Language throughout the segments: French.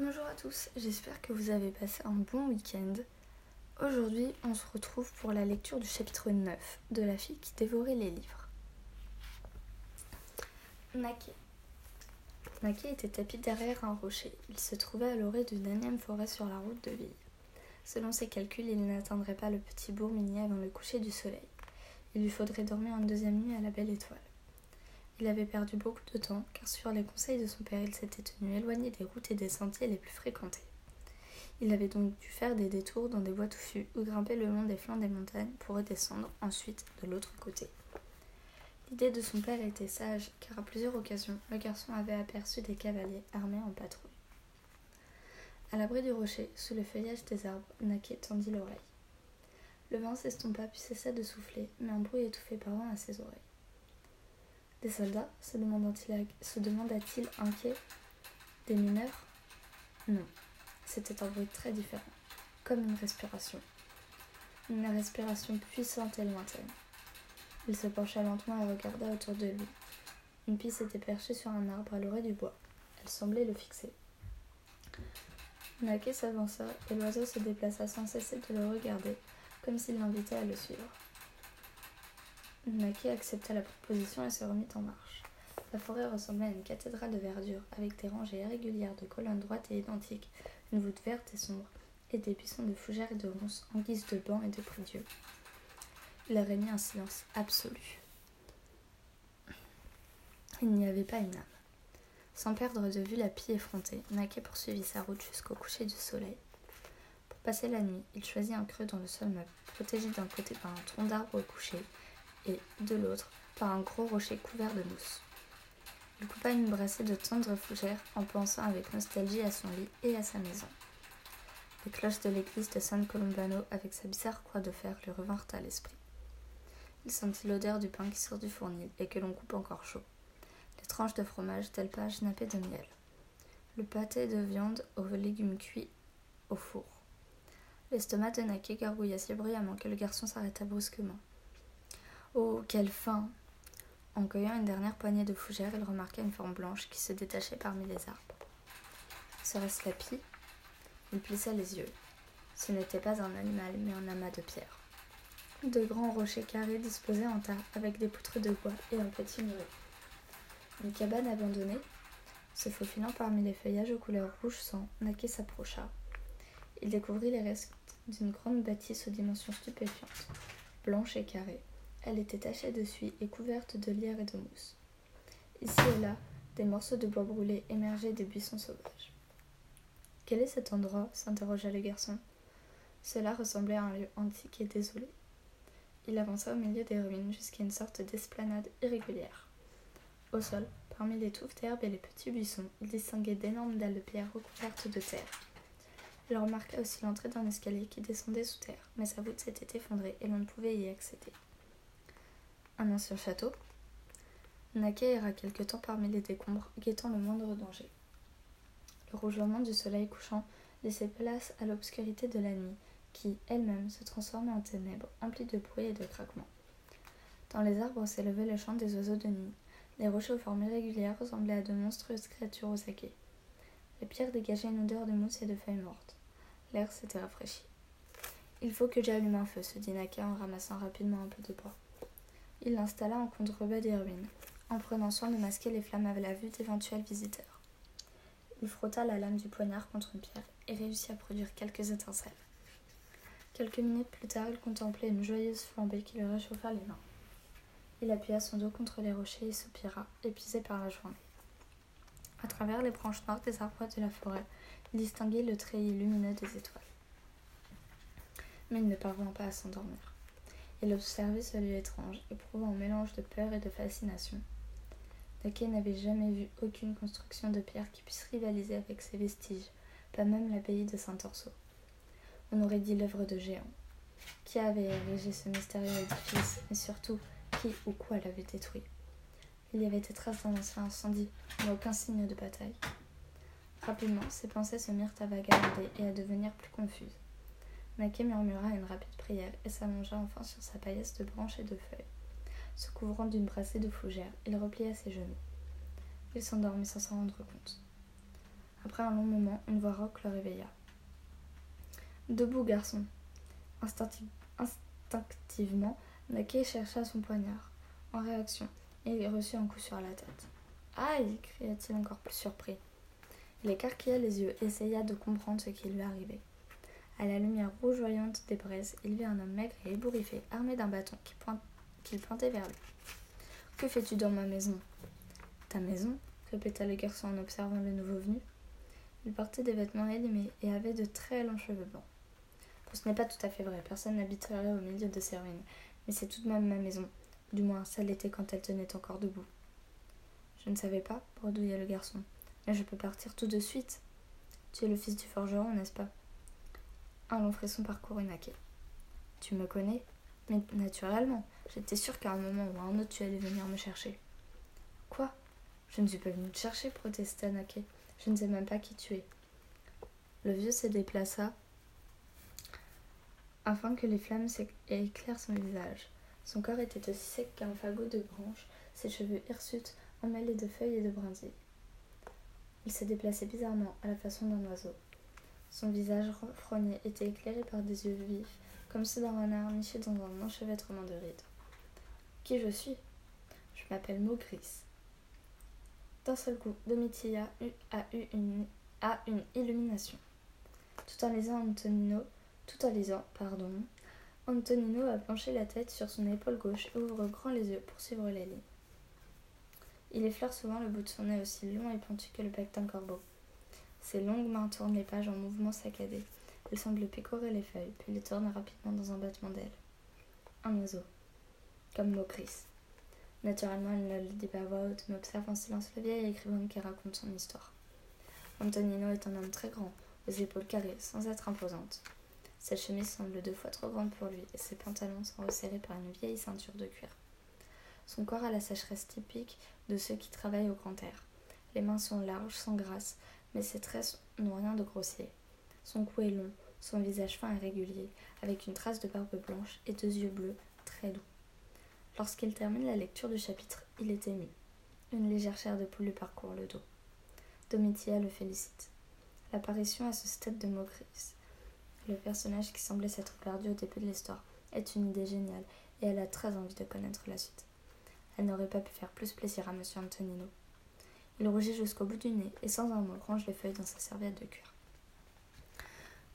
Bonjour à tous, j'espère que vous avez passé un bon week-end. Aujourd'hui, on se retrouve pour la lecture du chapitre 9 de La fille qui dévorait les livres. Naké. Naké était tapis derrière un rocher. Il se trouvait à l'orée d'une énième forêt sur la route de ville. Selon ses calculs, il n'atteindrait pas le petit bourg minier avant le coucher du soleil. Il lui faudrait dormir une deuxième nuit à la belle étoile. Il avait perdu beaucoup de temps, car sur les conseils de son père, il s'était tenu éloigné des routes et des sentiers les plus fréquentés. Il avait donc dû faire des détours dans des bois touffus ou grimper le long des flancs des montagnes pour redescendre ensuite de l'autre côté. L'idée de son père était sage, car à plusieurs occasions, le garçon avait aperçu des cavaliers armés en patrouille. À l'abri du rocher, sous le feuillage des arbres, Naquet tendit l'oreille. Le vent s'estompa puis cessa de souffler, mais un bruit étouffé parvint à ses oreilles. Des soldats se demanda-t-il inquiet Des mineurs? Non, c'était un bruit très différent, comme une respiration. Une respiration puissante et lointaine. Il se pencha lentement et regarda autour de lui. Une pisse était perchée sur un arbre à l'orée du bois. Elle semblait le fixer. Naquet s'avança et l'oiseau se déplaça sans cesser de le regarder, comme s'il l'invitait à le suivre. Naki accepta la proposition et se remit en marche. La forêt ressemblait à une cathédrale de verdure, avec des rangées irrégulières de colonnes droites et identiques, une voûte verte et sombre, et des buissons de fougères et de ronces en guise de bancs et de prie-dieu. Il régnait un silence absolu. Il n'y avait pas une âme. Sans perdre de vue la pie effrontée, Naquet poursuivit sa route jusqu'au coucher du soleil. Pour passer la nuit, il choisit un creux dans le sol meuble, protégé d'un côté par un tronc d'arbre au coucher et, de l'autre, par un gros rocher couvert de mousse. Il coupa une brassée de tendres fougères en pensant avec nostalgie à son lit et à sa maison. Les cloches de l'église de San Colombano avec sa bizarre croix de fer lui revinrent à l'esprit. Il sentit l'odeur du pain qui sort du fournil et que l'on coupe encore chaud. Les tranches de fromage d'alpage nappées de miel. Le pâté de viande aux légumes cuits au four. L'estomac de Naké gargouilla si bruyamment que le garçon s'arrêta brusquement. Oh, quelle faim En cueillant une dernière poignée de fougères, il remarqua une forme blanche qui se détachait parmi les arbres. Serait-ce la pie? Il plissa les yeux. Ce n'était pas un animal, mais un amas de pierres. De grands rochers carrés disposés en tas, avec des poutres de bois et un petit muret. Une cabane abandonnée Se faufilant parmi les feuillages aux couleurs rouge sang, Naquet s'approcha. Il découvrit les restes d'une grande bâtisse aux dimensions stupéfiantes, blanche et carrée, elle était tachée de suie et couverte de lierre et de mousse. Ici et là, des morceaux de bois brûlés émergeaient des buissons sauvages. Quel est cet endroit? s'interrogea le garçon. Cela ressemblait à un lieu antique et désolé. Il avança au milieu des ruines jusqu'à une sorte d'esplanade irrégulière. Au sol, parmi les touffes d'herbe et les petits buissons, il distinguait d'énormes dalles de pierre recouvertes de terre. Il remarqua aussi l'entrée d'un escalier qui descendait sous terre, mais sa voûte s'était effondrée et l'on ne pouvait y accéder un ancien château. Naquet erra quelque temps parmi les décombres, guettant le moindre danger. Le rougement du soleil couchant laissait place à l'obscurité de la nuit, qui, elle-même, se transformait en ténèbres, emplies de bruit et de craquements. Dans les arbres s'élevait le chant des oiseaux de nuit. Les rochers aux formes irrégulières ressemblaient à de monstrueuses créatures aux aguets. Les pierres dégageaient une odeur de mousse et de feuilles mortes. L'air s'était rafraîchi. Il faut que j'allume un feu, se dit Naka en ramassant rapidement un peu de bois. Il l'installa en contrebas des ruines, en prenant soin de masquer les flammes à la vue d'éventuels visiteurs. Il frotta la lame du poignard contre une pierre et réussit à produire quelques étincelles. Quelques minutes plus tard, il contemplait une joyeuse flambée qui lui réchauffa les mains. Il appuya son dos contre les rochers et soupira, épuisé par la journée. À travers les branches noires des arbres de la forêt, il distinguait le treillis lumineux des étoiles. Mais il ne parvint pas à s'endormir. Il observait ce lieu étrange, éprouvant un mélange de peur et de fascination. Naquet n'avait jamais vu aucune construction de pierre qui puisse rivaliser avec ces vestiges, pas même l'abbaye de Saint-Orso. On aurait dit l'œuvre de géants. Qui avait érigé ce mystérieux édifice, et surtout, qui ou quoi l'avait détruit Il y avait des traces d'un ancien incendie, mais aucun signe de bataille. Rapidement, ses pensées se mirent à vagabonder et à devenir plus confuses. Murmura une rapide prière et s'allongea enfin sur sa paillasse de branches et de feuilles. Se couvrant d'une brassée de fougères, il replia ses genoux. Il s'endormit sans s'en rendre compte. Après un long moment, une voix rauque le réveilla. Debout, garçon. Instinctivement, Nake chercha son poignard. En réaction, il reçut un coup sur la tête. Aïe cria-t-il encore plus surpris. Il écarquilla les yeux et essaya de comprendre ce qui lui arrivait. À la lumière rougeoyante des braises, il vit un homme maigre et ébouriffé, armé d'un bâton qu'il pointait vers lui. Que fais-tu dans ma maison? Ta maison? répéta le garçon en observant le nouveau venu. Il portait des vêtements élimés et avait de très longs cheveux blancs. ce n'est pas tout à fait vrai, personne n'habiterait au milieu de ces ruines, mais c'est tout de même ma maison. Du moins, ça l'était quand elle tenait encore debout. Je ne savais pas, bredouilla le garçon. Mais je peux partir tout de suite. Tu es le fils du forgeron, n'est-ce pas? Un long frisson parcourut Naquet. Tu me connais Mais naturellement, j'étais sûre qu'à un moment ou à un autre tu allais venir me chercher. Quoi? Je ne suis pas venue te chercher, protesta Naquet. Je ne sais même pas qui tu es. Le vieux se déplaça afin que les flammes éclairent son visage. Son corps était aussi sec qu'un fagot de branches, ses cheveux hirsutes emmêlés de feuilles et de brindilles. Il se déplaçait bizarrement à la façon d'un oiseau. Son visage renfrogné était éclairé par des yeux vifs, comme ceux d'un renard niché dans un enchevêtrement de rides. Qui je suis? Je m'appelle Maugris. D'un seul coup, Domitilla a eu une, illumination. Tout en lisant Antonino, tout en lisant, pardon, Antonino a penché la tête sur son épaule gauche et ouvre grand les yeux pour suivre les lignes. Il effleure souvent le bout de son nez aussi long et pointu que le bec d'un corbeau. Ses longues mains tournent les pages en mouvement saccadé. Il semble picorer les feuilles, puis les tourne rapidement dans un battement d'ailes. Un oiseau. Comme Mokris. Naturellement, il ne le dit pas à voix haute, mais observe en silence le vieil écrivain qui raconte son histoire. Antonino est un homme très grand, aux épaules carrées, sans être imposante. Cette chemise semble deux fois trop grande pour lui, et ses pantalons sont resserrés par une vieille ceinture de cuir. Son corps a la sécheresse typique de ceux qui travaillent au grand air. Les mains sont larges, sans grâce, mais ses traits n'ont rien de grossier. Son cou est long, son visage fin et régulier, avec une trace de barbe blanche et deux yeux bleus très doux. Lorsqu'il termine la lecture du chapitre, il est ému. Une légère chair de poule lui parcourt le dos. Domitia le félicite. L'apparition à ce stade de Mogris, le personnage qui semblait s'être perdu au début de l'histoire, est une idée géniale et elle a très envie de connaître la suite. Elle n'aurait pas pu faire plus plaisir à M. Antonino. Il rougit jusqu'au bout du nez et sans un mot range les feuilles dans sa serviette de cuir.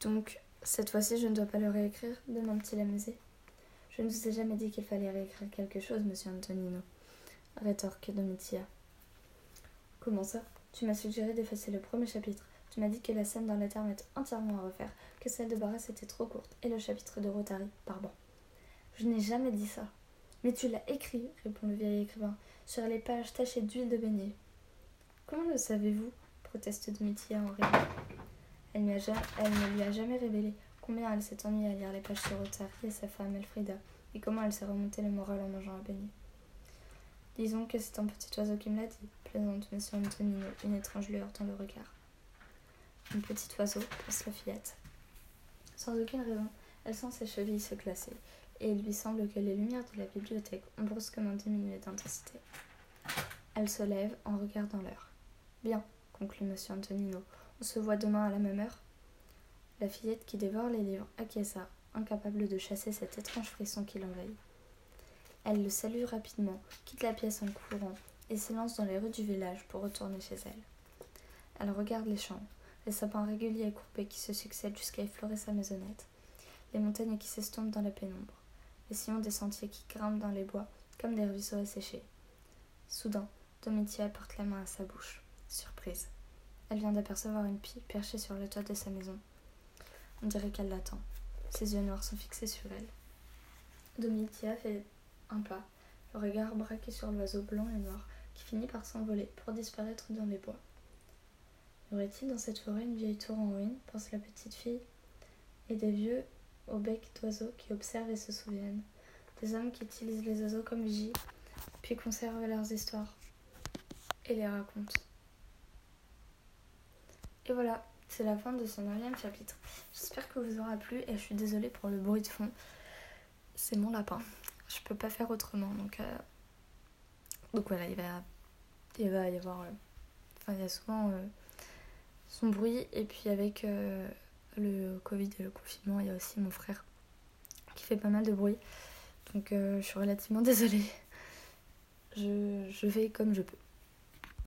Donc, cette fois-ci, je ne dois pas le réécrire demande-t-il amusé. Je ne vous ai jamais dit qu'il fallait réécrire quelque chose, monsieur Antonino, rétorque Domitia. Comment ça? Tu m'as suggéré d'effacer le premier chapitre. Tu m'as dit que la scène dans la terme était entièrement à refaire, que celle de Barras était trop courte, et le chapitre de Rotary, pardon. Je n'ai jamais dit ça. Mais tu l'as écrit, répond le vieil écrivain, sur les pages tachées d'huile de beignet. Comment le savez-vous? proteste Domitia en riant. Elle, ne lui a jamais révélé combien elle s'est ennuyée à lire les pages sur Rotary et sa femme Elfrida, et comment elle s'est remontée le moral en mangeant un beignet. Disons que c'est un petit oiseau qui me l'a dit, plaisante monsieur Antonino, une étrange lueur dans le regard. Un petit oiseau, pense la fillette. Sans aucune raison, elle sent ses chevilles se glacer, et il lui semble que les lumières de la bibliothèque ont brusquement diminué d'intensité. Elle se lève en regardant l'heure. Bien, conclut M. Antonino, on se voit demain à la même heure. La fillette qui dévore les livres acquiesça, incapable de chasser cet étrange frisson qui l'envahit. Elle le salue rapidement, quitte la pièce en courant et s'élance dans les rues du village pour retourner chez elle. Elle regarde les champs, les sapins réguliers et courbés qui se succèdent jusqu'à effleurer sa maisonnette, les montagnes qui s'estompent dans la pénombre les sillons des sentiers qui grimpent dans les bois comme des ruisseaux asséchés. Soudain, Domitia porte la main à sa bouche. Surprise. Elle vient d'apercevoir une pie perchée sur le toit de sa maison. On dirait qu'elle l'attend. Ses yeux noirs sont fixés sur elle. Domitia fait un pas, le regard braqué sur l'oiseau blanc et noir qui finit par s'envoler pour disparaître dans les bois. Y aurait-il dans cette forêt une vieille tour en ruine? pense la petite fille, et des vieux au bec d'oiseaux qui observent et se souviennent, des hommes qui utilisent les oiseaux comme vigie, puis conservent leurs histoires et les racontent. Et voilà, c'est la fin de ce neuvième chapitre. J'espère que vous aura plu et je suis désolée pour le bruit de fond. C'est mon lapin. Je peux pas faire autrement. Donc, euh, donc voilà, il va, il va y avoir. Euh, enfin, il y a souvent euh, son bruit. Et puis avec euh, le Covid et le confinement, il y a aussi mon frère qui fait pas mal de bruit. Donc je suis relativement désolée. Je vais comme je peux.